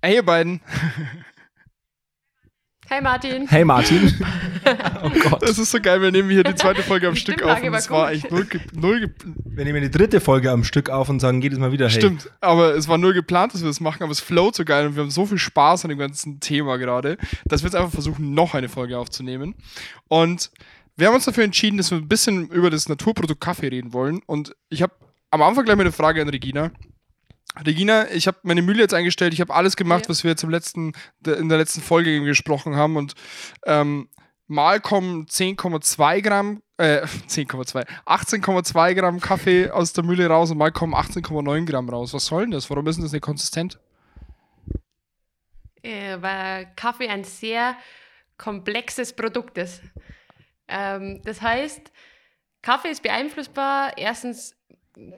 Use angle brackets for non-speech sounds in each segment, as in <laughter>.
Hey, ihr beiden. Hey Martin. Hey Martin. <laughs> oh Gott. Das ist so geil, wir nehmen hier die zweite Folge am Stück auf und es war echt null, null Wir nehmen die dritte Folge am Stück auf und sagen jedes Mal wieder hey. Stimmt, aber es war null geplant, dass wir das machen, aber es float so geil und wir haben so viel Spaß an dem ganzen Thema gerade, dass wir jetzt einfach versuchen, noch eine Folge aufzunehmen. Und wir haben uns dafür entschieden, dass wir ein bisschen über das Naturprodukt Kaffee reden wollen und ich habe am Anfang gleich mal eine Frage an Regina. Regina, ich habe meine Mühle jetzt eingestellt, ich habe alles gemacht, ja. was wir jetzt im letzten, in der letzten Folge gesprochen haben und ähm, mal kommen 10,2 Gramm, äh, <laughs> 10,2, 18,2 Gramm Kaffee aus der Mühle raus und mal kommen 18,9 Gramm raus. Was soll denn das? Warum ist denn das nicht konsistent? Äh, weil Kaffee ein sehr komplexes Produkt ist. Ähm, das heißt, Kaffee ist beeinflussbar erstens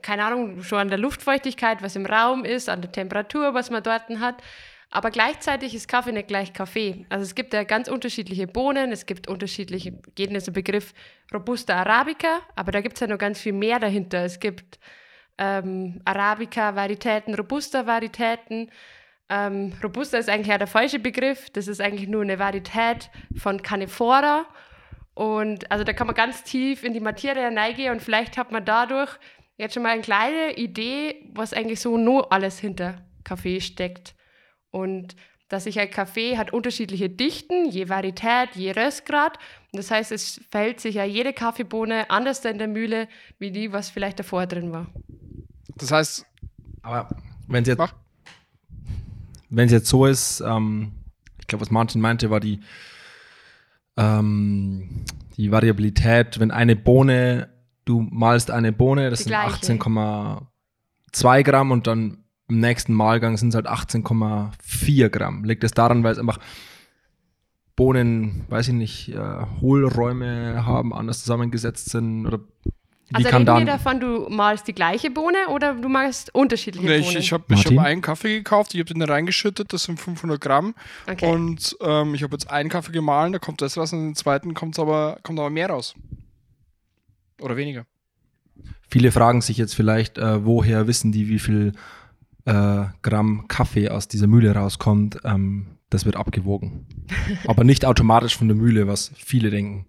keine Ahnung, schon an der Luftfeuchtigkeit, was im Raum ist, an der Temperatur, was man dort hat. Aber gleichzeitig ist Kaffee nicht gleich Kaffee. Also es gibt ja ganz unterschiedliche Bohnen, es gibt unterschiedliche, geht in den Begriff Robusta Arabica, aber da gibt es ja noch ganz viel mehr dahinter. Es gibt ähm, Arabica-Varietäten, Robusta-Varietäten. Ähm, Robusta ist eigentlich ja der falsche Begriff. Das ist eigentlich nur eine Varietät von Canephora. Und also da kann man ganz tief in die Materie hineingehen und vielleicht hat man dadurch jetzt schon mal eine kleine Idee, was eigentlich so nur alles hinter Kaffee steckt. Und dass sich ein Kaffee hat unterschiedliche Dichten, je Varietät, je Röstgrad. das heißt, es verhält sich ja jede Kaffeebohne anders in der Mühle, wie die, was vielleicht davor drin war. Das heißt, aber wenn es jetzt, wenn es jetzt so ist, ähm, ich glaube, was Martin meinte, war die, ähm, die Variabilität, wenn eine Bohne du malst eine Bohne, das sind 18,2 Gramm und dann im nächsten Malgang sind es halt 18,4 Gramm. Liegt es daran, weil es einfach Bohnen, weiß ich nicht, äh, Hohlräume haben, anders zusammengesetzt sind oder wie also kann reden wir davon, du malst die gleiche Bohne oder du malst unterschiedliche nee, Bohnen? Ich, ich habe hab einen Kaffee gekauft, ich habe den da reingeschüttet, das sind 500 Gramm. Okay. Und ähm, ich habe jetzt einen Kaffee gemahlen, da kommt das raus und in den zweiten kommt's aber, kommt aber mehr raus. Oder weniger. Viele fragen sich jetzt vielleicht, äh, woher wissen die, wie viel äh, Gramm Kaffee aus dieser Mühle rauskommt. Ähm, das wird abgewogen. <laughs> Aber nicht automatisch von der Mühle, was viele denken.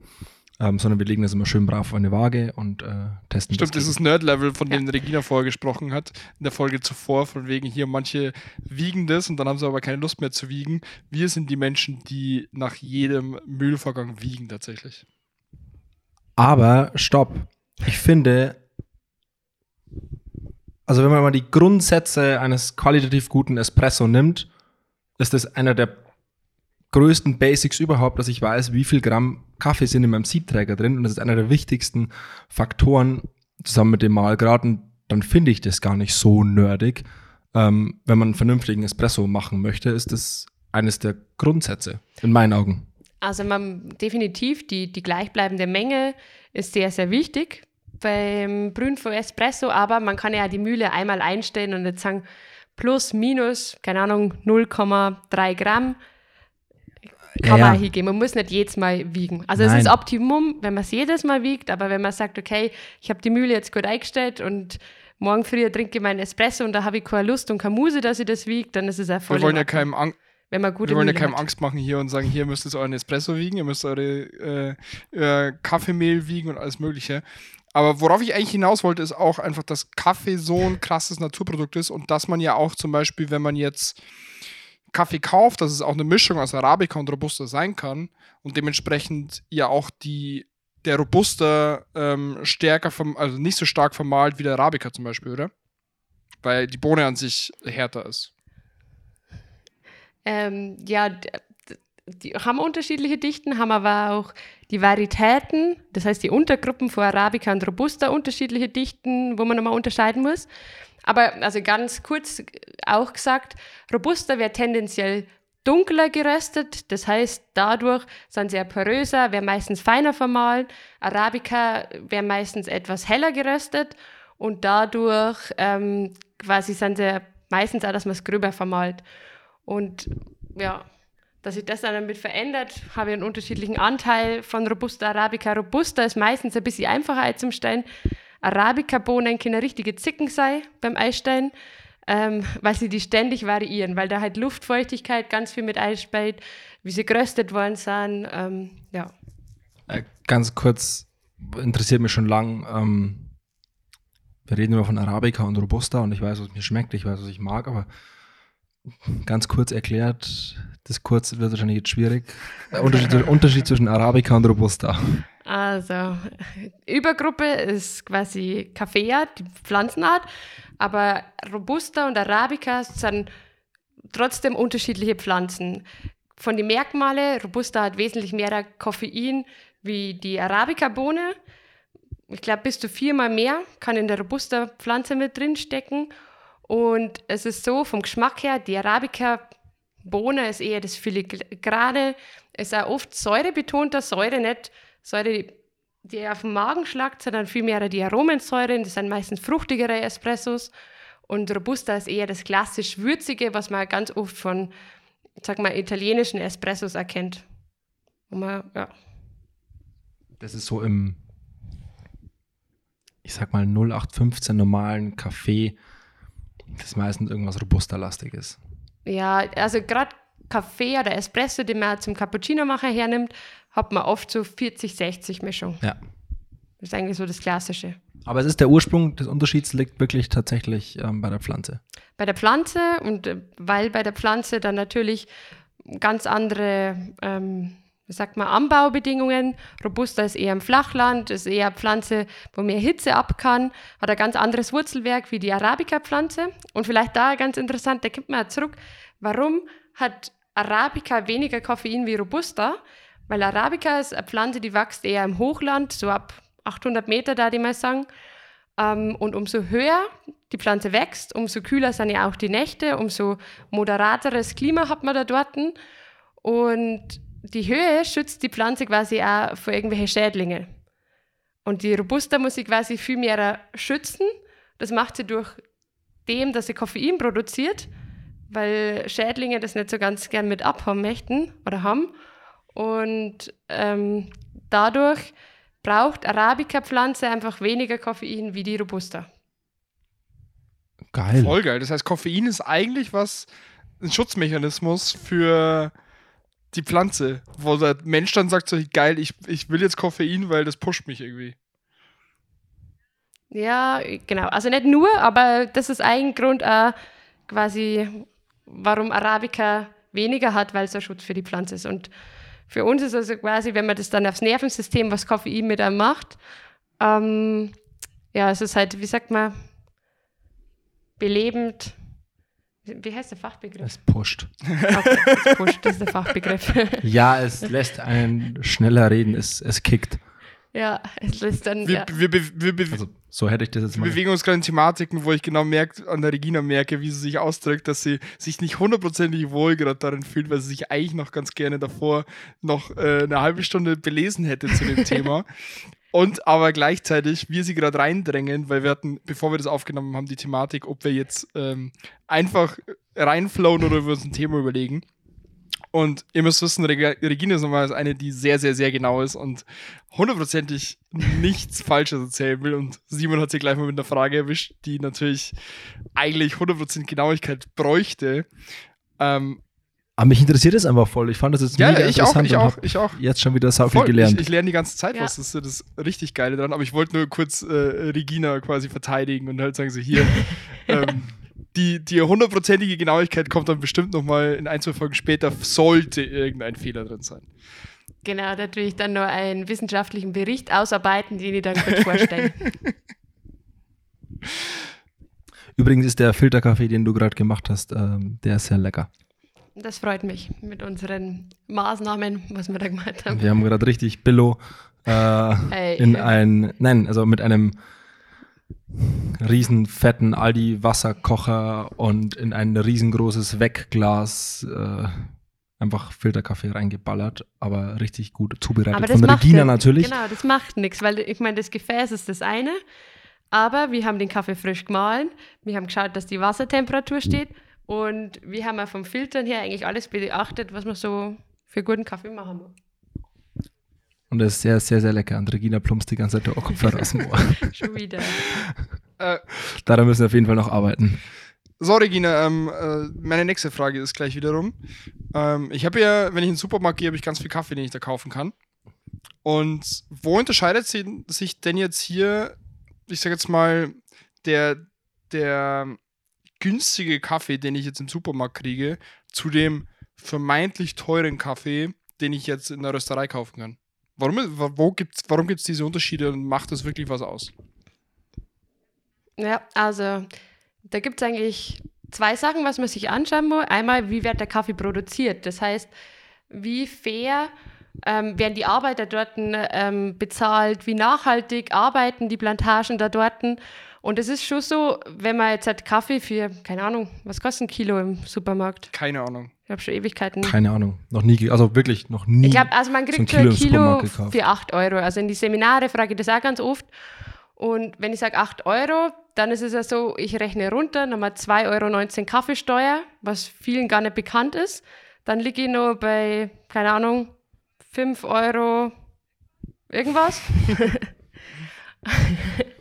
Ähm, sondern wir legen das immer schön brav auf eine Waage und äh, testen Stimmt, das. Stimmt, dieses Nerd-Level, von dem Regina vorher gesprochen hat, in der Folge zuvor, von wegen hier, manche wiegen das und dann haben sie aber keine Lust mehr zu wiegen. Wir sind die Menschen, die nach jedem Mühlvorgang wiegen tatsächlich. Aber stopp. Ich finde, also wenn man mal die Grundsätze eines qualitativ guten Espresso nimmt, ist das einer der größten Basics überhaupt, dass ich weiß, wie viel Gramm Kaffee sind in meinem Siebträger drin. Und das ist einer der wichtigsten Faktoren zusammen mit dem Mahlgrad. Und dann finde ich das gar nicht so nerdig. Ähm, wenn man einen vernünftigen Espresso machen möchte, ist das eines der Grundsätze in meinen Augen. Also man definitiv die, die gleichbleibende Menge ist sehr, sehr wichtig beim Brühen von Espresso, aber man kann ja die Mühle einmal einstellen und jetzt sagen, plus, minus, keine Ahnung, 0,3 Gramm kann ja, man hingehen. Man muss nicht jedes Mal wiegen. Also Nein. es ist Optimum, wenn man es jedes Mal wiegt, aber wenn man sagt, okay, ich habe die Mühle jetzt gut eingestellt und morgen früh trinke ich meinen Espresso und da habe ich keine Lust und keine Muse, dass ich das wiegt, dann ist es auch voll. Wir wollen ja keinem Angst wenn man gute Wir wollen ja keinem hat. Angst machen hier und sagen, hier müsst ihr euren Espresso wiegen, ihr müsst eure äh, äh, Kaffeemehl wiegen und alles Mögliche. Aber worauf ich eigentlich hinaus wollte, ist auch einfach, dass Kaffee so ein krasses Naturprodukt ist und dass man ja auch zum Beispiel, wenn man jetzt Kaffee kauft, dass es auch eine Mischung aus Arabica und Robusta sein kann und dementsprechend ja auch die, der Robusta ähm, stärker, vom, also nicht so stark vermahlt wie der Arabica zum Beispiel, oder? Weil die Bohne an sich härter ist. Ähm, ja, die haben unterschiedliche Dichten, haben aber auch die Varietäten, das heißt die Untergruppen von Arabica und Robusta, unterschiedliche Dichten, wo man nochmal unterscheiden muss. Aber also ganz kurz auch gesagt, Robusta wäre tendenziell dunkler geröstet, das heißt dadurch sind sie ja poröser, wäre meistens feiner vermahlen. Arabica wäre meistens etwas heller geröstet und dadurch ähm, quasi sind sie meistens auch, dass man es gröber vermalt. Und ja, dass sich das dann damit verändert, habe ich einen unterschiedlichen Anteil von Robusta Arabica. Robusta ist meistens ein bisschen einfacher zum Stellen. Arabica-Bohnen können richtige Zicken sein beim Einstellen. ähm, weil sie die ständig variieren, weil da halt Luftfeuchtigkeit ganz viel mit einspielt, wie sie geröstet worden sind. Ähm, ja. Äh, ganz kurz, interessiert mich schon lang. Ähm, wir reden immer von Arabica und Robusta und ich weiß, was mir schmeckt, ich weiß, was ich mag, aber ganz kurz erklärt, das kurz wird wahrscheinlich jetzt schwierig. Der Unterschied, Unterschied zwischen Arabica und Robusta. Also, Übergruppe ist quasi Kaffeeart, die Pflanzenart, aber Robusta und Arabica sind trotzdem unterschiedliche Pflanzen. Von den Merkmalen, Robusta hat wesentlich mehr Koffein wie die Arabica-Bohne. Ich glaube, bis zu viermal mehr kann in der Robusta-Pflanze mit drin stecken. Und es ist so, vom Geschmack her, die Arabica-Bohne ist eher das Filigrane, ist auch oft säurebetonter, Säure nicht Säure, die auf den Magen schlagt, sondern vielmehr die Aromensäuren, das sind meistens fruchtigere Espressos. Und Robusta ist eher das klassisch Würzige, was man ganz oft von, sag mal, italienischen Espressos erkennt. Man, ja. Das ist so im, ich sag mal, 0815 normalen Kaffee, das meistens irgendwas Robusta-lastiges. Ja, also gerade Kaffee oder Espresso, den man zum Cappuccino-Macher hernimmt, hat man oft so 40-60 Mischung. Ja. Das ist eigentlich so das Klassische. Aber es ist der Ursprung des Unterschieds liegt wirklich tatsächlich ähm, bei der Pflanze. Bei der Pflanze und äh, weil bei der Pflanze dann natürlich ganz andere, ähm, wie sagt man, Anbaubedingungen. Robusta ist eher im Flachland, ist eher eine Pflanze, wo mehr Hitze ab kann, hat ein ganz anderes Wurzelwerk wie die Arabica-Pflanze. Und vielleicht da ganz interessant, da kommt man zurück, warum hat Arabica weniger Koffein wie Robusta? Weil Arabica ist eine Pflanze, die wächst eher im Hochland, so ab 800 Meter, da die mal sagen. Ähm, und umso höher die Pflanze wächst, umso kühler sind ja auch die Nächte, umso moderateres Klima hat man da dort. Und die Höhe schützt die Pflanze quasi auch vor irgendwelchen Schädlingen. Und die Robusta muss sie quasi viel mehr schützen. Das macht sie durch dem, dass sie Koffein produziert, weil Schädlinge das nicht so ganz gern mit abhaben möchten oder haben. Und ähm, dadurch braucht Arabica-Pflanze einfach weniger Koffein wie die Robusta. Geil. Voll geil. Das heißt, Koffein ist eigentlich was, ein Schutzmechanismus für die Pflanze, wo der Mensch dann sagt so, geil, ich, ich will jetzt Koffein, weil das pusht mich irgendwie. Ja, genau. Also nicht nur, aber das ist ein Grund auch quasi, warum Arabica weniger hat, weil es ein Schutz für die Pflanze ist. Und für uns ist also quasi, wenn man das dann aufs Nervensystem, was Koffein mit einem macht, ähm, ja, es ist halt, wie sagt man, belebend. Wie heißt der Fachbegriff? Es pusht. Okay, es pusht, das ist der Fachbegriff. <laughs> ja, es lässt einen schneller reden, es, es kickt. Ja, es lässt dann. Wir, ja. wir, wir, wir, wir Also, so hätte ich das jetzt wir mal. bewegen uns gerade in Thematiken, wo ich genau merke, an der Regina merke, wie sie sich ausdrückt, dass sie sich nicht hundertprozentig wohl gerade darin fühlt, weil sie sich eigentlich noch ganz gerne davor noch äh, eine halbe Stunde belesen hätte zu dem Thema. <laughs> Und aber gleichzeitig wir sie gerade reindrängen, weil wir hatten, bevor wir das aufgenommen haben, die Thematik, ob wir jetzt ähm, einfach reinflowen oder wir uns ein Thema überlegen. Und ihr müsst wissen, Reg Regina ist nochmal eine, die sehr, sehr, sehr genau ist und hundertprozentig nichts Falsches erzählen will. Und Simon hat sie gleich mal mit einer Frage erwischt, die natürlich eigentlich 100% Genauigkeit bräuchte. Ähm, Aber mich interessiert es einfach voll. Ich fand das jetzt ja, mega ich auch, interessant ich und auch, ich auch. jetzt schon wieder so viel gelernt. Ich, ich lerne die ganze Zeit Ja. was. Das ist das richtig Geile dran. Aber ich wollte nur kurz äh, Regina quasi verteidigen und halt sagen so, hier, <laughs> ähm, die, die hundertprozentige Genauigkeit kommt dann bestimmt nochmal in ein, zwei Folgen später, sollte irgendein Fehler drin sein. Genau, da tue ich dann nur einen wissenschaftlichen Bericht ausarbeiten, den ich dann kurz vorstelle. <laughs> Übrigens ist der Filterkaffee, den du gerade gemacht hast, ähm, der ist sehr lecker. Das freut mich mit unseren Maßnahmen, was wir da gemacht haben. Wir haben gerade richtig Billo äh, Hey. in ein, nein, also mit einem riesen fetten Aldi Wasserkocher und in ein riesengroßes Wegglas äh, einfach Filterkaffee reingeballert, aber richtig gut zubereitet. Aber das Von macht Regina ja- natürlich. Genau, das macht nichts, weil ich meine, das Gefäß ist das eine, aber wir haben den Kaffee frisch gemahlen, wir haben geschaut, dass die Wassertemperatur steht und wir haben auch vom Filtern her eigentlich alles beachtet, was man so für guten Kaffee machen muss. Und das ist sehr, sehr, sehr lecker. Und Regina plumpst die ganze Zeit der Kopfhörer aus dem Ohr. <laughs> Schon wieder. Äh, Daran müssen wir auf jeden Fall noch arbeiten. So, Regina, ähm, äh, meine nächste Frage ist gleich wiederum. Ähm, ich habe ja, wenn ich in den Supermarkt gehe, habe ich ganz viel Kaffee, den ich da kaufen kann. Und wo unterscheidet sich denn jetzt hier, ich sage jetzt mal, der, der günstige Kaffee, den ich jetzt im Supermarkt kriege, zu dem vermeintlich teuren Kaffee, den ich jetzt in der Rösterei kaufen kann? Warum, wo gibt's, warum gibt es diese Unterschiede und macht das wirklich was aus? Ja, also da gibt es eigentlich zwei Sachen, was man sich anschauen muss. Einmal, wie wird der Kaffee produziert? Das heißt, wie fair ähm, werden die Arbeiter dort ähm, bezahlt? Wie nachhaltig arbeiten die Plantagen da dort? Und es ist schon so, wenn man jetzt hat Kaffee für, keine Ahnung, was kostet ein Kilo im Supermarkt? Keine Ahnung. Ich habe schon Ewigkeiten. Keine Ahnung. Noch nie, also wirklich noch nie. Ich glaube, also man so kriegt schon ein Kilo im Kilo für 8 Euro. Also in die Seminare frage ich das auch ganz oft. Und wenn ich sage 8 Euro, dann ist es ja so, ich rechne runter, nochmal 2,19 Euro Kaffeesteuer, was vielen gar nicht bekannt ist. Dann liege ich noch bei, keine Ahnung, 5 Euro irgendwas. <laughs> <laughs>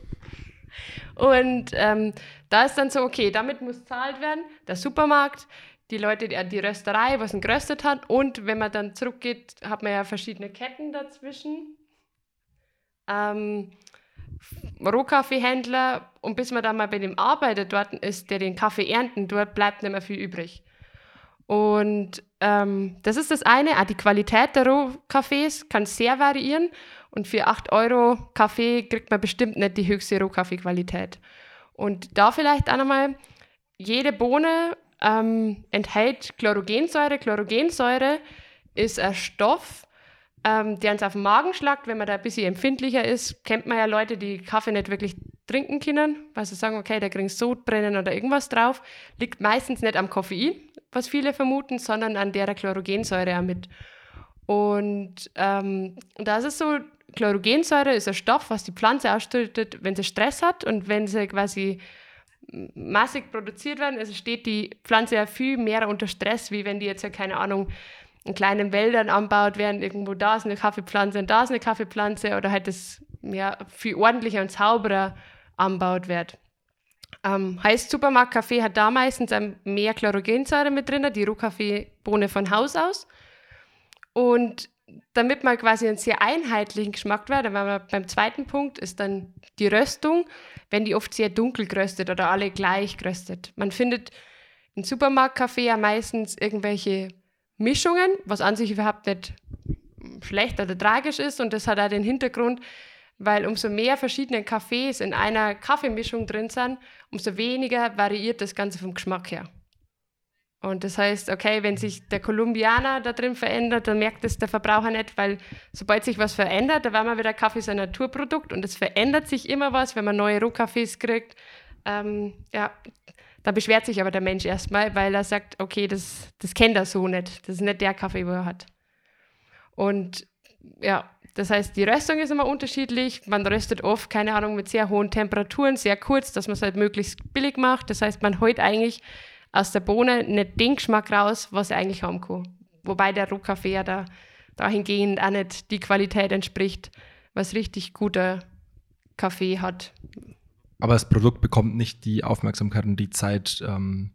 Und ähm, da ist dann so, okay, damit muss zahlt werden, der Supermarkt, die Leute, die, die Rösterei, was ihn geröstet hat. Und wenn man dann zurückgeht, hat man ja verschiedene Ketten dazwischen. Ähm, Rohkaffeehändler und bis man dann mal bei dem Arbeiter dort ist, der den Kaffee ernten dort, bleibt nicht mehr viel übrig. Und ähm, das ist das eine. Auch die Qualität der Rohkaffees kann sehr variieren. Und für 8 Euro Kaffee kriegt man bestimmt nicht die höchste Rohkaffeequalität. Und da vielleicht auch nochmal, jede Bohne ähm, enthält Chlorogensäure. Chlorogensäure ist ein Stoff, ähm, der uns auf den Magen schlagt, wenn man da ein bisschen empfindlicher ist. Kennt man ja Leute, die Kaffee nicht wirklich trinken können, weil sie sagen, okay, da kriegen sie Sodbrennen oder irgendwas drauf. Liegt meistens nicht am Koffein, was viele vermuten, sondern an der Chlorogensäure auch mit. Und ähm, da ist es so, Chlorogensäure ist ein Stoff, was die Pflanze ausschüttet, wenn sie Stress hat und wenn sie quasi massig produziert werden, also steht die Pflanze ja viel mehr unter Stress, wie wenn die jetzt ja, keine Ahnung, in kleinen Wäldern anbaut werden, irgendwo da ist eine Kaffeepflanze und da ist eine Kaffeepflanze oder halt das ja, viel ordentlicher und sauberer anbaut wird. Ähm, heißt, Supermarktkaffee hat da meistens mehr Chlorogensäure mit drin, die Rohkaffeebohne von Haus aus. Und damit man quasi einen sehr einheitlichen Geschmack wird, dann wir beim zweiten Punkt ist dann die Röstung, wenn die oft sehr dunkel geröstet oder alle gleich geröstet. Man findet im Supermarktkaffee ja meistens irgendwelche Mischungen, was an sich überhaupt nicht schlecht oder tragisch ist und das hat auch den Hintergrund, weil umso mehr verschiedene Kaffees in einer Kaffeemischung drin sind, umso weniger variiert das Ganze vom Geschmack her. Und das heißt, okay, wenn sich der Kolumbianer da drin verändert, dann merkt es der Verbraucher nicht, weil sobald sich was verändert, da war mal wieder Kaffee sein Naturprodukt und es verändert sich immer was, wenn man neue Rohkaffees kriegt. Ähm, ja, da beschwert sich aber der Mensch erstmal, weil er sagt, okay, das, das kennt er so nicht. Das ist nicht der Kaffee, wo er hat. Und ja, das heißt, die Röstung ist immer unterschiedlich. Man röstet oft, keine Ahnung, mit sehr hohen Temperaturen, sehr kurz, dass man es halt möglichst billig macht. Das heißt, man holt eigentlich aus der Bohne nicht den Geschmack raus, was er eigentlich haben kann. Wobei der Rohkaffee ja da, dahingehend auch nicht die Qualität entspricht, was richtig guter Kaffee hat. Aber das Produkt bekommt nicht die Aufmerksamkeit und die Zeit, ähm,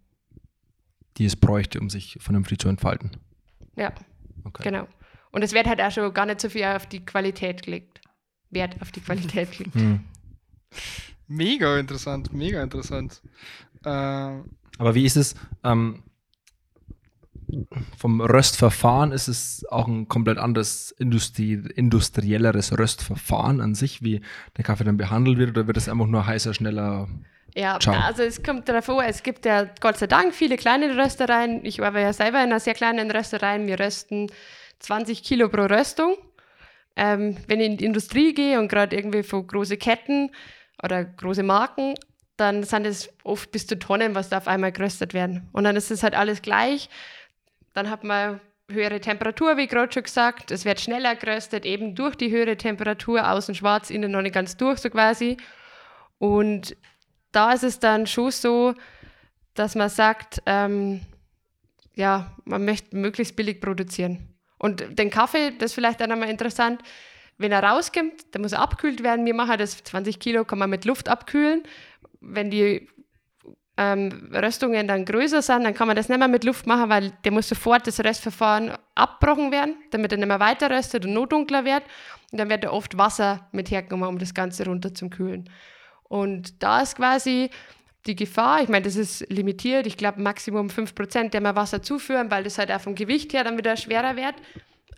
die es bräuchte, um sich vernünftig zu entfalten. Ja, Okay. genau. Und es wird halt auch schon gar nicht so viel auf die Qualität gelegt. Wert auf die Qualität gelegt. Hm. Mega interessant, mega interessant. Äh, Aber wie ist es? Ähm, vom Röstverfahren ist es auch ein komplett anderes Industrie, industrielleres Röstverfahren an sich, wie der Kaffee dann behandelt wird, oder wird es einfach nur heißer, schneller? Ja, Ciao. also es kommt davor, es gibt ja Gott sei Dank viele kleine Röstereien. Ich war ja selber in einer sehr kleinen Rösterei. Wir rösten 20 Kilo pro Röstung. Ähm, wenn ich in die Industrie gehe und gerade irgendwie von große Ketten oder große Marken, dann sind es oft bis zu Tonnen, was da auf einmal geröstet werden. Und dann ist es halt alles gleich. Dann hat man höhere Temperatur, wie gerade schon gesagt. Es wird schneller geröstet, eben durch die höhere Temperatur, außen schwarz, innen noch nicht ganz durch, so quasi. Und da ist es dann schon so, dass man sagt, ähm, ja, man möchte möglichst billig produzieren. Und den Kaffee, das ist vielleicht dann einmal interessant, wenn er rauskommt, der muss abkühlt werden. Wir machen das 20 Kilo, kann man mit Luft abkühlen. Wenn die ähm, Röstungen dann größer sind, dann kann man das nicht mehr mit Luft machen, weil der muss sofort das Röstverfahren abgebrochen werden, damit er nicht mehr weiter röstet und noch dunkler wird. Und dann wird da oft Wasser mit hergenommen, um das Ganze runter zu kühlen. Und da ist quasi die Gefahr, ich meine, das ist limitiert, ich glaube Maximum 5%, der mal Wasser zuführen, weil das halt auch vom Gewicht her dann wieder schwerer wird.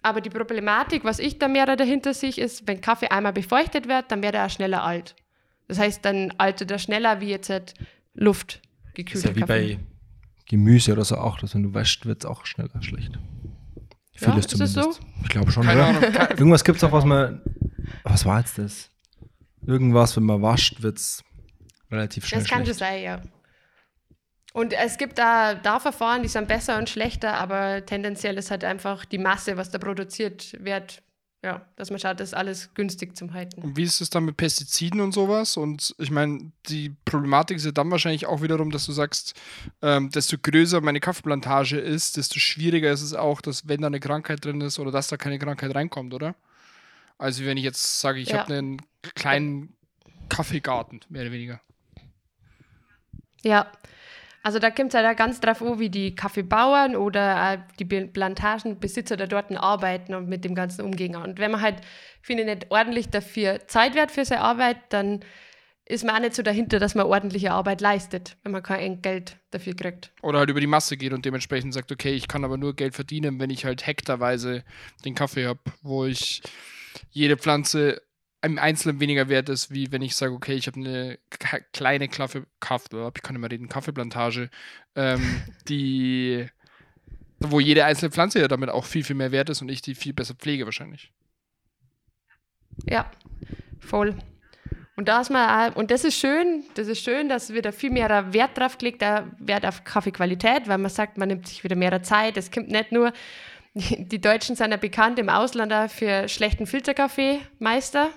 Aber die Problematik, was ich da mehr dahinter sehe, ist, wenn Kaffee einmal befeuchtet wird, dann wird er auch schneller alt. Das heißt, dann altert er schneller wie jetzt halt Luft gekühlt. Ist ja wie Kaffee. bei Gemüse oder so auch, dass wenn du wäschst, wird es auch schneller schlecht. Ja, Vieles ist zumindest. so? Ich glaube schon, Keine oder? Ahnung. Irgendwas gibt es auch, was man. Was war jetzt das? Irgendwas, wenn man wascht, wird es relativ schnell. Das kann schlecht. sein, ja. Und es gibt da, da Verfahren, die sind besser und schlechter, aber tendenziell ist halt einfach die Masse, was da produziert wird, ja, dass man schaut, das ist alles günstig zum Halten. Und wie ist es dann mit Pestiziden und sowas? Und ich meine, die Problematik ist ja dann wahrscheinlich auch wiederum, dass du sagst, ähm, desto größer meine Kaffeeplantage ist, desto schwieriger ist es auch, dass wenn da eine Krankheit drin ist oder dass da keine Krankheit reinkommt, oder? Also wenn ich jetzt sage, ich ja. habe einen kleinen Kaffeegarten, mehr oder weniger. Ja, also da kommt es halt auch ganz drauf an, wie die Kaffeebauern oder die Plantagenbesitzer da dort arbeiten und mit dem Ganzen umgehen. Und wenn man halt, finde ich, nicht ordentlich dafür Zeit wird für seine Arbeit, dann ist man auch nicht so dahinter, dass man ordentliche Arbeit leistet, wenn man kein Geld dafür kriegt. Oder halt über die Masse geht und dementsprechend sagt, okay, ich kann aber nur Geld verdienen, wenn ich halt hektarweise den Kaffee habe, wo ich jede Pflanze im Einzelnen weniger wert ist, wie wenn ich sage, okay, ich habe eine kleine Kaffee, Kaffee, ich kann immer reden, Kaffeeplantage, ähm, <laughs> die, wo jede einzelne Pflanze ja damit auch viel, viel mehr wert ist und ich die viel besser pflege wahrscheinlich. Ja, voll. Und da ist man, und das ist schön, das ist schön, dass wieder viel mehr Wert drauf gelegt, Wert auf Kaffeequalität, weil man sagt, man nimmt sich wieder mehr Zeit. Es kommt nicht nur <laughs> die Deutschen sind ja bekannt im Ausland für schlechten Filterkaffeemeister.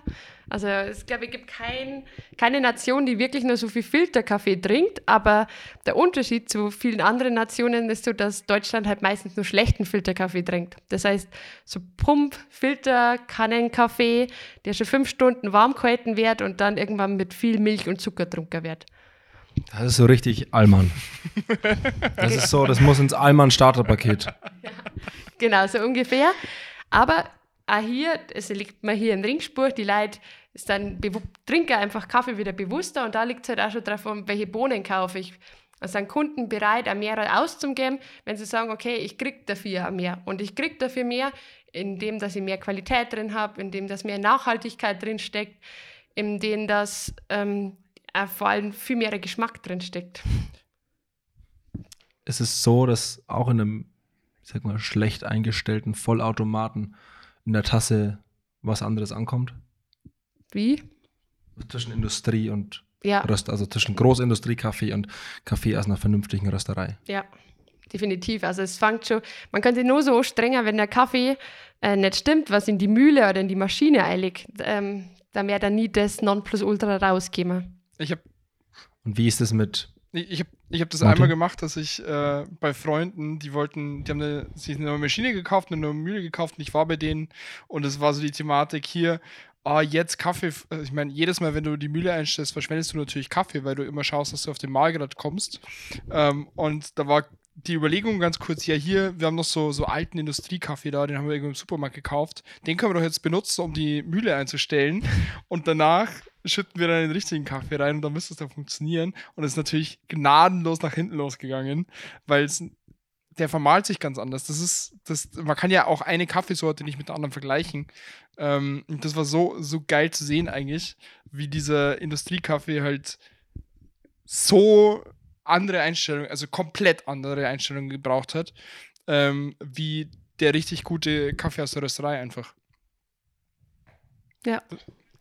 Also es glaube ich gibt kein, keine Nation, die wirklich nur so viel Filterkaffee trinkt, aber der Unterschied zu vielen anderen Nationen ist so, dass Deutschland halt meistens nur schlechten Filterkaffee trinkt. Das heißt, so Pump, Filter, Kannenkaffee, der schon fünf Stunden warm gehalten wird und dann irgendwann mit viel Milch und Zucker trunken wird. Das ist so richtig Allmann. Das ist so, das muss ins Allmann-Starterpaket. Ja, genau, so ungefähr. Aber auch hier, es liegt mir hier in Ringsburg, die Leute dann trinken einfach Kaffee wieder bewusster und da liegt es halt auch schon drauf, welche Bohnen kaufe ich. Also sind Kunden bereit, auch mehr auszugeben, wenn sie sagen, okay, ich kriege dafür mehr. Und ich kriege dafür mehr, indem dass ich mehr Qualität drin habe, indem dass mehr Nachhaltigkeit drin steckt, indem dass ähm, äh, vor allem viel mehr Geschmack drin steckt. Es ist so, dass auch in einem, ich sag mal, schlecht eingestellten Vollautomaten in der Tasse was anderes ankommt. Wie? Zwischen Industrie und ja. Röst, also zwischen Großindustriekaffee und Kaffee aus einer vernünftigen Rösterei. Ja, definitiv. Also es fängt schon, man kann sich nur so strenger, wenn der Kaffee äh, nicht stimmt, was in die Mühle oder in die Maschine eilig, ähm, dann wäre da nie das Nonplusultra rausgehen. Ich habe. Und wie ist das mit. Ich, habe ich hab das Martin? einmal gemacht, dass ich äh, bei Freunden, die wollten, die haben eine, sich eine neue Maschine gekauft, eine neue Mühle gekauft und ich war bei denen und es war so die Thematik hier, ah, jetzt Kaffee, also ich meine, jedes Mal, wenn du die Mühle einstellst, verschwendest du natürlich Kaffee, weil du immer schaust, dass du auf den Mahlgrad kommst. Ähm, und da war die Überlegung ganz kurz, ja hier, wir haben noch so, so alten Industriekaffee da, den haben wir irgendwo im Supermarkt gekauft. Den können wir doch jetzt benutzen, um die Mühle einzustellen. <laughs> Und danach schütten wir dann den richtigen Kaffee rein und dann müsste es dann funktionieren. Und es ist natürlich gnadenlos nach hinten losgegangen, weil es der vermalt sich ganz anders. Das ist, das, man kann ja auch eine Kaffeesorte nicht mit der anderen vergleichen. Ähm, das war so, so geil zu sehen eigentlich, wie dieser Industriekaffee halt so andere Einstellungen, also komplett andere Einstellungen gebraucht hat, ähm, wie der richtig gute Kaffee aus der Rösterei einfach. Ja.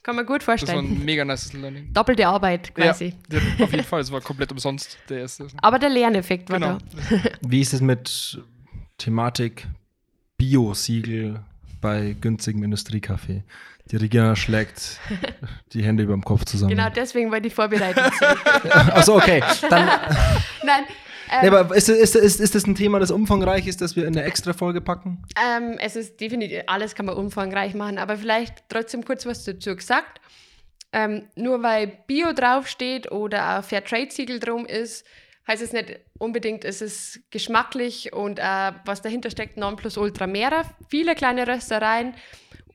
Kann man gut vorstellen. Das war ein mega nice Learning. Doppelte Arbeit quasi. Ja, auf jeden Fall. Es war komplett umsonst, der erste. <laughs> Aber der Lerneffekt war genau. da. Wie ist es mit Thematik Bio-Siegel bei günstigem Industriekaffee? Die Regina schlägt <laughs> die Hände über dem Kopf zusammen. Genau deswegen ich vorbereitet sein. <laughs> Achso, okay. Dann. <laughs> Nein, ähm, nee, aber ist, ist, ist, ist das ein Thema, das umfangreich ist, das wir in eine extra Folge packen? Ähm, es ist definitiv, alles kann man umfangreich machen, aber vielleicht trotzdem kurz was dazu gesagt. Ähm, nur weil Bio draufsteht oder ein Fairtrade-Siegel drum ist, heißt es nicht unbedingt, es ist geschmacklich und äh, was dahinter steckt, Nonplusultra mehrer. Viele kleine Röstereien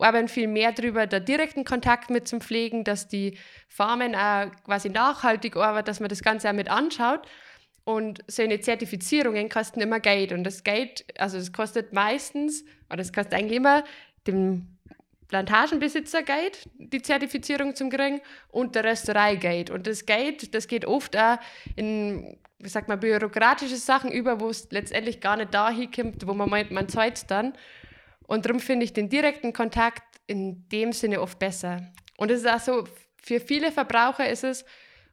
arbeiten viel mehr darüber, da direkten Kontakt mit zum Pflegen, dass die Farmen auch quasi nachhaltig arbeiten, dass man das Ganze auch mit anschaut. Und so eine Zertifizierungen kosten immer Geld. Und das Geld, also es kostet meistens, oder es kostet eigentlich immer dem Plantagenbesitzer Geld, die Zertifizierung zum kriegen, und der Rösterei Geld. Und das Geld, das geht oft auch in, wie sagt man, bürokratische Sachen über, wo es letztendlich gar nicht dahin kommt, wo man meint, man zahlt dann. Und darum finde ich den direkten Kontakt in dem Sinne oft besser. Und es ist auch so, für viele Verbraucher ist es,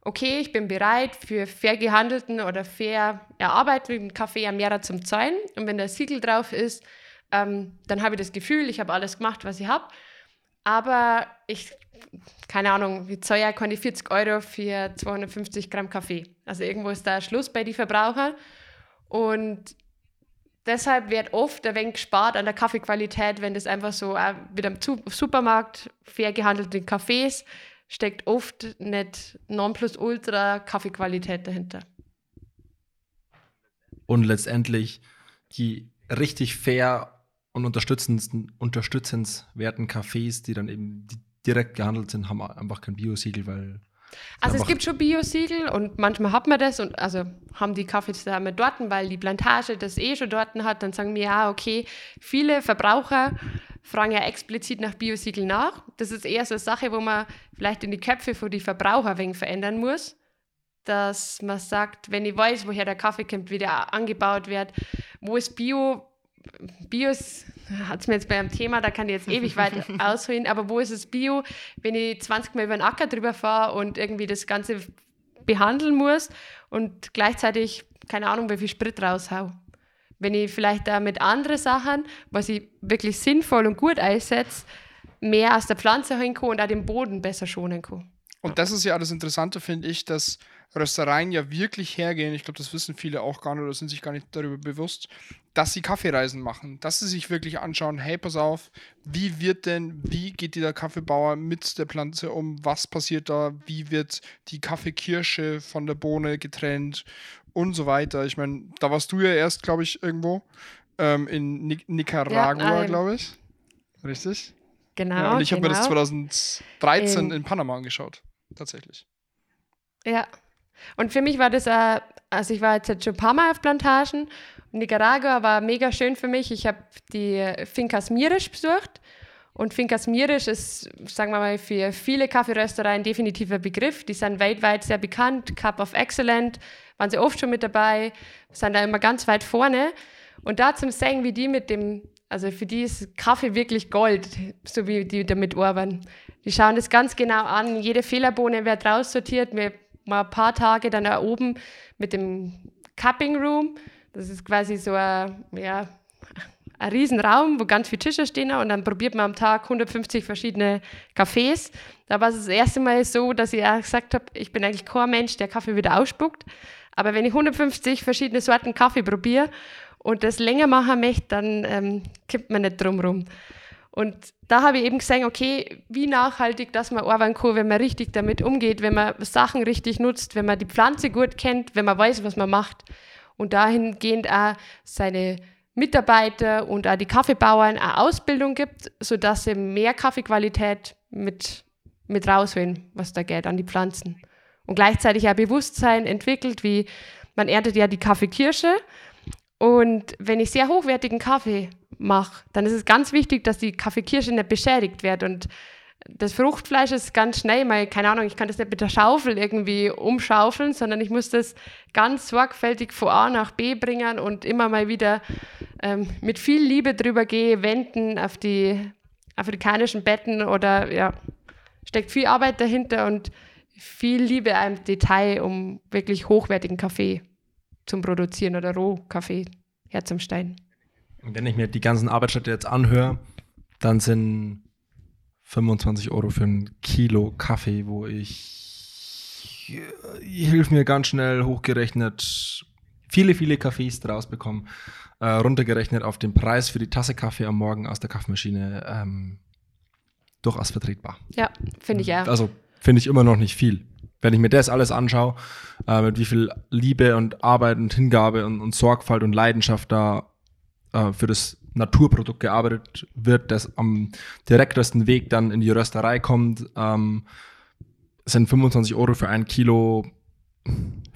okay, ich bin bereit, für fair gehandelten oder fair erarbeiteten Kaffee am Mehrer zum zahlen. Und wenn der Siegel drauf ist, ähm, dann habe ich das Gefühl, ich habe alles gemacht, was ich habe. Aber ich, keine Ahnung, wie zahle ich 40 Euro für 250 Gramm Kaffee. Also irgendwo ist da Schluss bei den Verbrauchern. Und deshalb wird oft ein wenig gespart an der Kaffeequalität, wenn das einfach so wieder im Supermarkt fair gehandelte Kaffees steckt oft nicht Nonplusultra Kaffeequalität dahinter. Und letztendlich die richtig fair und unterstützenswerten Cafés, die dann eben direkt gehandelt sind, haben einfach kein Biosiegel, weil also es gibt schon Biosiegel und manchmal hat man das und also haben die Kaffees da mit dort, weil die Plantage das eh schon dort hat, dann sagen wir, ja, okay, viele Verbraucher fragen ja explizit nach Biosiegel nach. Das ist eher so eine Sache, wo man vielleicht in die Köpfe von die Verbraucher wegen verändern muss, dass man sagt, wenn ich weiß, woher der Kaffee kommt, wie der angebaut wird, wo ist Bio, Bios hat es mir jetzt bei einem Thema, da kann ich jetzt ewig weit <laughs> ausholen, aber wo ist es Bio, wenn ich 20 Mal über den Acker drüber fahre und irgendwie das Ganze behandeln muss und gleichzeitig, keine Ahnung, wie viel Sprit raushau. Wenn ich vielleicht da mit anderen Sachen, was ich wirklich sinnvoll und gut einsetze, mehr aus der Pflanze holen kann und auch den Boden besser schonen kann. Und das ist ja das Interessante, finde ich, dass Röstereien ja wirklich hergehen, ich glaube, das wissen viele auch gar nicht oder sind sich gar nicht darüber bewusst, dass sie Kaffeereisen machen, dass sie sich wirklich anschauen, hey, pass auf, wie wird denn, wie geht dieser Kaffeebauer mit der Pflanze um, was passiert da, wie wird die Kaffeekirsche von der Bohne getrennt und so weiter. Ich meine, da warst du ja erst, glaube ich, irgendwo ähm, in Nic Nicaragua, ja, glaube ich. Richtig? Genau. Ja, und ich genau. habe mir das 2013 in, in Panama angeschaut, tatsächlich. Ja, und für mich war das, also ich war jetzt schon ein paar Mal auf Plantagen. Nicaragua war mega schön für mich. Ich habe die Fincas Mirisch besucht. Und Fincas Mirisch ist, sagen wir mal, für viele Kaffeeröstereien definitiv ein Begriff. Die sind weltweit sehr bekannt. Cup of Excellent waren sie oft schon mit dabei, sind da immer ganz weit vorne. Und da zum Singen, wie die mit dem, also für die ist Kaffee wirklich Gold, so wie die damit arbeiten. Die schauen das ganz genau an. Jede Fehlerbohne wird raussortiert. Wir mal ein paar Tage dann da oben mit dem Cupping Room. Das ist quasi so ein, ja, ein Riesenraum, wo ganz viele Tische stehen und dann probiert man am Tag 150 verschiedene Kaffees. Da war es das erste Mal so, dass ich auch gesagt habe, ich bin eigentlich kein Mensch, der Kaffee wieder ausspuckt. Aber wenn ich 150 verschiedene Sorten Kaffee probiere und das länger machen möchte, dann ähm, kippt man nicht drum rum. Und da habe ich eben gesehen, okay, wie nachhaltig dass man arbeiten kann, wenn man richtig damit umgeht, wenn man Sachen richtig nutzt, wenn man die Pflanze gut kennt, wenn man weiß, was man macht. Und dahingehend auch seine Mitarbeiter und auch die Kaffeebauern eine Ausbildung gibt, sodass sie mehr Kaffeequalität mit, mit rausholen, was da geht an die Pflanzen. Und gleichzeitig auch Bewusstsein entwickelt, wie man erntet ja die Kaffeekirsche. Und wenn ich sehr hochwertigen Kaffee mache, dann ist es ganz wichtig, dass die Kaffeekirsche nicht beschädigt wird. Und das Fruchtfleisch ist ganz schnell, mal, keine Ahnung, ich kann das nicht mit der Schaufel irgendwie umschaufeln, sondern ich muss das ganz sorgfältig von A nach B bringen und immer mal wieder ähm, mit viel Liebe drüber gehen, wenden auf die afrikanischen Betten oder ja, steckt viel Arbeit dahinter und viel Liebe im Detail, um wirklich hochwertigen Kaffee zu Produzieren oder Rohkaffee herzustellen. Wenn ich mir die ganzen Arbeitsstätte jetzt anhöre, dann sind 25 Euro für ein Kilo Kaffee, wo ich, ich hilf mir ganz schnell hochgerechnet, viele, viele Kaffees draus bekommen, äh, runtergerechnet auf den Preis für die Tasse Kaffee am Morgen aus der Kaffeemaschine, ähm, durchaus vertretbar. Ja, finde ich auch. Also finde ich immer noch nicht viel. Wenn ich mir das alles anschaue, äh, mit wie viel Liebe und Arbeit und Hingabe und, und Sorgfalt und Leidenschaft da äh, für das Naturprodukt gearbeitet wird, das am direktesten Weg dann in die Rösterei kommt, ähm, sind 25 Euro für ein Kilo,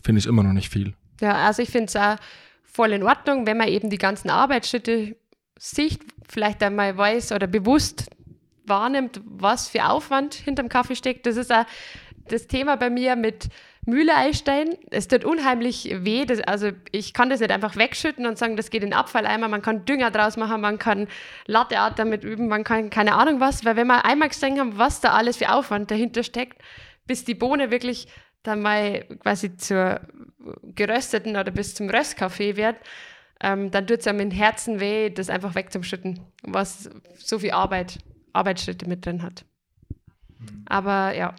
finde ich immer noch nicht viel. Ja, also ich finde es auch voll in Ordnung, wenn man eben die ganzen Arbeitsschritte sieht, vielleicht einmal weiß oder bewusst wahrnimmt, was für Aufwand hinterm Kaffee steckt. Das ist auch das Thema bei mir mit Mühle einstellen. Es tut unheimlich weh. Das, also ich kann das nicht einfach wegschütten und sagen, das geht in den Abfalleimer. Man kann Dünger draus machen, man kann Latte Art damit üben, man kann keine Ahnung was. Weil wenn wir einmal gesehen haben, was da alles für Aufwand dahinter steckt, bis die Bohne wirklich dann mal quasi zur gerösteten oder bis zum Röstkaffee wird, ähm, dann tut es einem im Herzen weh, das einfach wegzuschütten, was so viel Arbeit, Arbeitsschritte mit drin hat. Aber ja.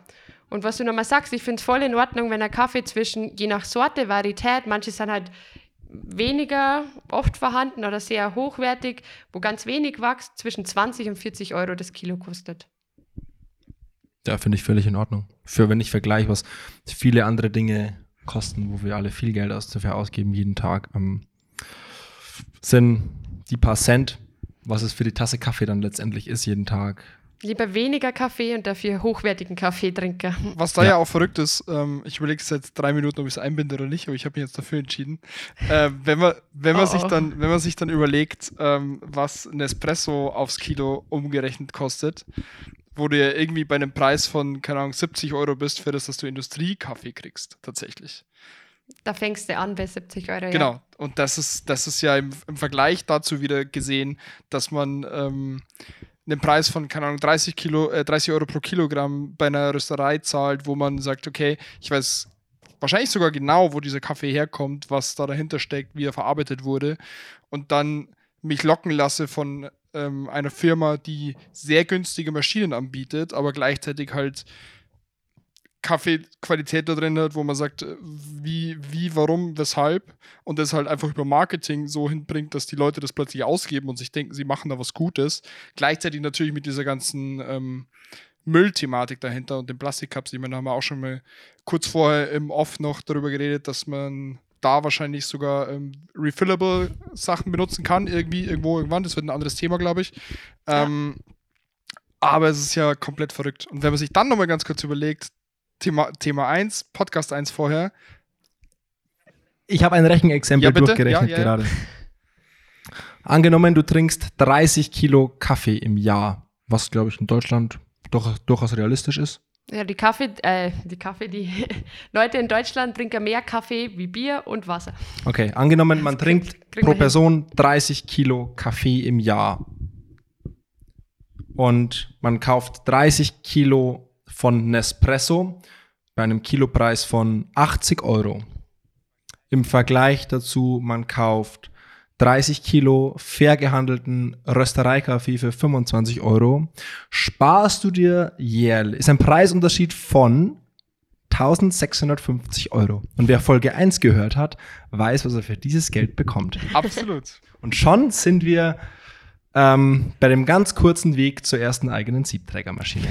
Und was du nochmal sagst, ich finde es voll in Ordnung, wenn ein Kaffee zwischen, je nach Sorte, Varietät, manche sind halt weniger oft vorhanden oder sehr hochwertig, wo ganz wenig wächst, zwischen 20 und 40 Euro das Kilo kostet. Ja, finde ich völlig in Ordnung. Für wenn ich vergleiche, was viele andere Dinge kosten, wo wir alle viel Geld dafür ausgeben jeden Tag, ähm, sind die paar Cent, was es für die Tasse Kaffee dann letztendlich ist jeden Tag. Lieber weniger Kaffee und dafür hochwertigen Kaffee trinken. Was da ja, Ja. auch verrückt ist, ähm, ich überlege seit drei Minuten, ob ich es einbinde oder nicht, aber ich habe mich jetzt dafür entschieden. Äh, wenn man, wenn man Oh, sich oh. dann, wenn man sich dann überlegt, ähm, was ein Espresso aufs Kilo umgerechnet kostet, wo du ja irgendwie bei einem Preis von, keine Ahnung, 70 Euro bist für das, dass du Industriekaffee kriegst, tatsächlich. Da fängst du an bei 70 Euro. Genau. Ja. Und das ist, das ist ja im, im Vergleich dazu wieder gesehen, dass man ähm, einen Preis von, keine Ahnung, 30, Kilo, äh, 30 Euro pro Kilogramm bei einer Rösterei zahlt, wo man sagt, okay, ich weiß wahrscheinlich sogar genau, wo dieser Kaffee herkommt, was da dahinter steckt, wie er verarbeitet wurde. Und dann mich locken lasse von ähm, einer Firma, die sehr günstige Maschinen anbietet, aber gleichzeitig halt Kaffeequalität da drin hat, wo man sagt, äh, wie, wie, warum, weshalb und das halt einfach über Marketing so hinbringt, dass die Leute das plötzlich ausgeben und sich denken, sie machen da was Gutes. Gleichzeitig natürlich mit dieser ganzen ähm, Müllthematik dahinter und den Plastikcups, ich meine, da haben wir auch schon mal kurz vorher im Off noch darüber geredet, dass man da wahrscheinlich sogar ähm, refillable Sachen benutzen kann, irgendwie, irgendwo, irgendwann. Das wird ein anderes Thema, glaube ich. Ähm, aber es ist ja komplett verrückt. Und wenn man sich dann nochmal ganz kurz überlegt, Thema, Thema 1, Podcast 1 vorher, Ich habe ein Rechenexempel Ja, bitte. durchgerechnet Ja, ja, ja. gerade. Angenommen, du trinkst 30 Kilo Kaffee im Jahr, was glaube ich in Deutschland doch, durchaus realistisch ist. Ja, die Kaffee, äh, die Kaffee, die <laughs> Leute in Deutschland trinken mehr Kaffee wie Bier und Wasser. Okay, angenommen, man Das trinkt kriegt pro. Person 30 Kilo Kaffee im Jahr. Und man kauft 30 Kilo von Nespresso bei einem Kilopreis von 80 Euro. Im Vergleich dazu, man kauft 30 Kilo fair gehandelten Röstereikaffee für 25 Euro. Sparst du dir jährlich, ist ein Preisunterschied von 1650 Euro. Und wer Folge 1 gehört hat, weiß, was er für dieses Geld bekommt. absolut. Und schon sind wir ähm, bei dem ganz kurzen Weg zur ersten eigenen Siebträgermaschine.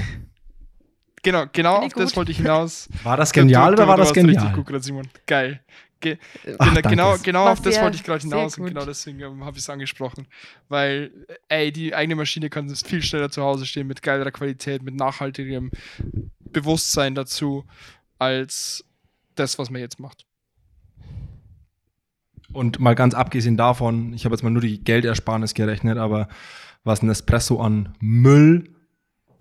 Genau, genau auf das wollte ich hinaus. War das genial Du- du- oder war das warst Richtig genial? gut, gerade, Simon. Geil. Ge Ach, genau, genau, genau auf das wollte ich gerade hinaus und genau deswegen ähm, habe ich es angesprochen. Weil, äh, ey, die eigene Maschine kann viel schneller zu Hause stehen, mit geilerer Qualität, mit nachhaltigem Bewusstsein dazu, als das, was man jetzt macht. Und mal ganz abgesehen davon, ich habe jetzt mal nur die Geldersparnis gerechnet, aber was ein Espresso an Müll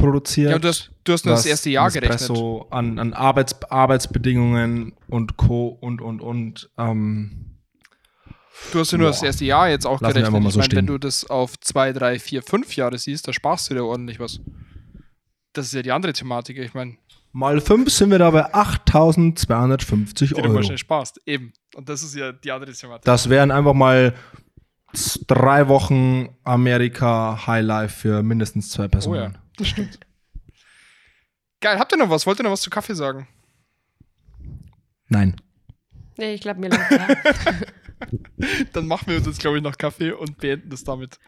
produziert. Ja, du hast, du hast nur das erste Jahr ein gerechnet. Espresso an, an Arbeits, Arbeitsbedingungen und Co. und, und, und. Ähm, Du hast ja nur das Boah. erste Jahr jetzt auch wir gerechnet. mal ich so meine, wenn du das auf zwei, drei, vier, fünf Jahre siehst, da sparst du dir ordentlich was. Das ist ja die andere Thematik. Ich meine, mal fünf sind wir da bei 8250 die du Euro. mal schnell sparst. Eben. Und das ist ja die andere Thematik. Das wären einfach mal drei Wochen Amerika Highlife für mindestens zwei oh ja, Personen. Das stimmt. Geil, habt ihr noch was? Wollt ihr noch was zu Kaffee sagen? Nein. Nee, ich glaube mir langsam. Dann machen wir uns jetzt, glaube ich, noch Kaffee und beenden das damit.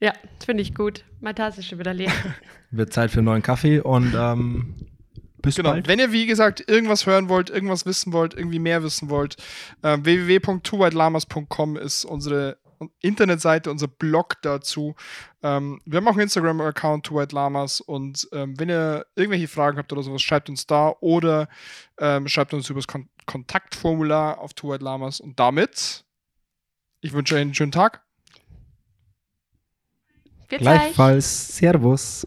ja, das finde ich gut. Meine Tasse ist schon wieder leer. <laughs> Wird Zeit für einen neuen Kaffee und ähm, Bis Genau. bald. Wenn ihr, wie gesagt, irgendwas hören wollt, irgendwas wissen wollt, irgendwie mehr wissen wollt, ähm, www.twowhitelamas.com ist unsere Internetseite, unser Blog dazu. Ähm, wir haben auch einen Instagram-Account, Two White Lamas. Und ähm, wenn ihr irgendwelche Fragen habt oder sowas, schreibt uns da oder ähm, schreibt uns über das Kon Kontaktformular auf Two White Lamas. Und damit, ich wünsche euch einen schönen Tag. Gleichfalls. Servus.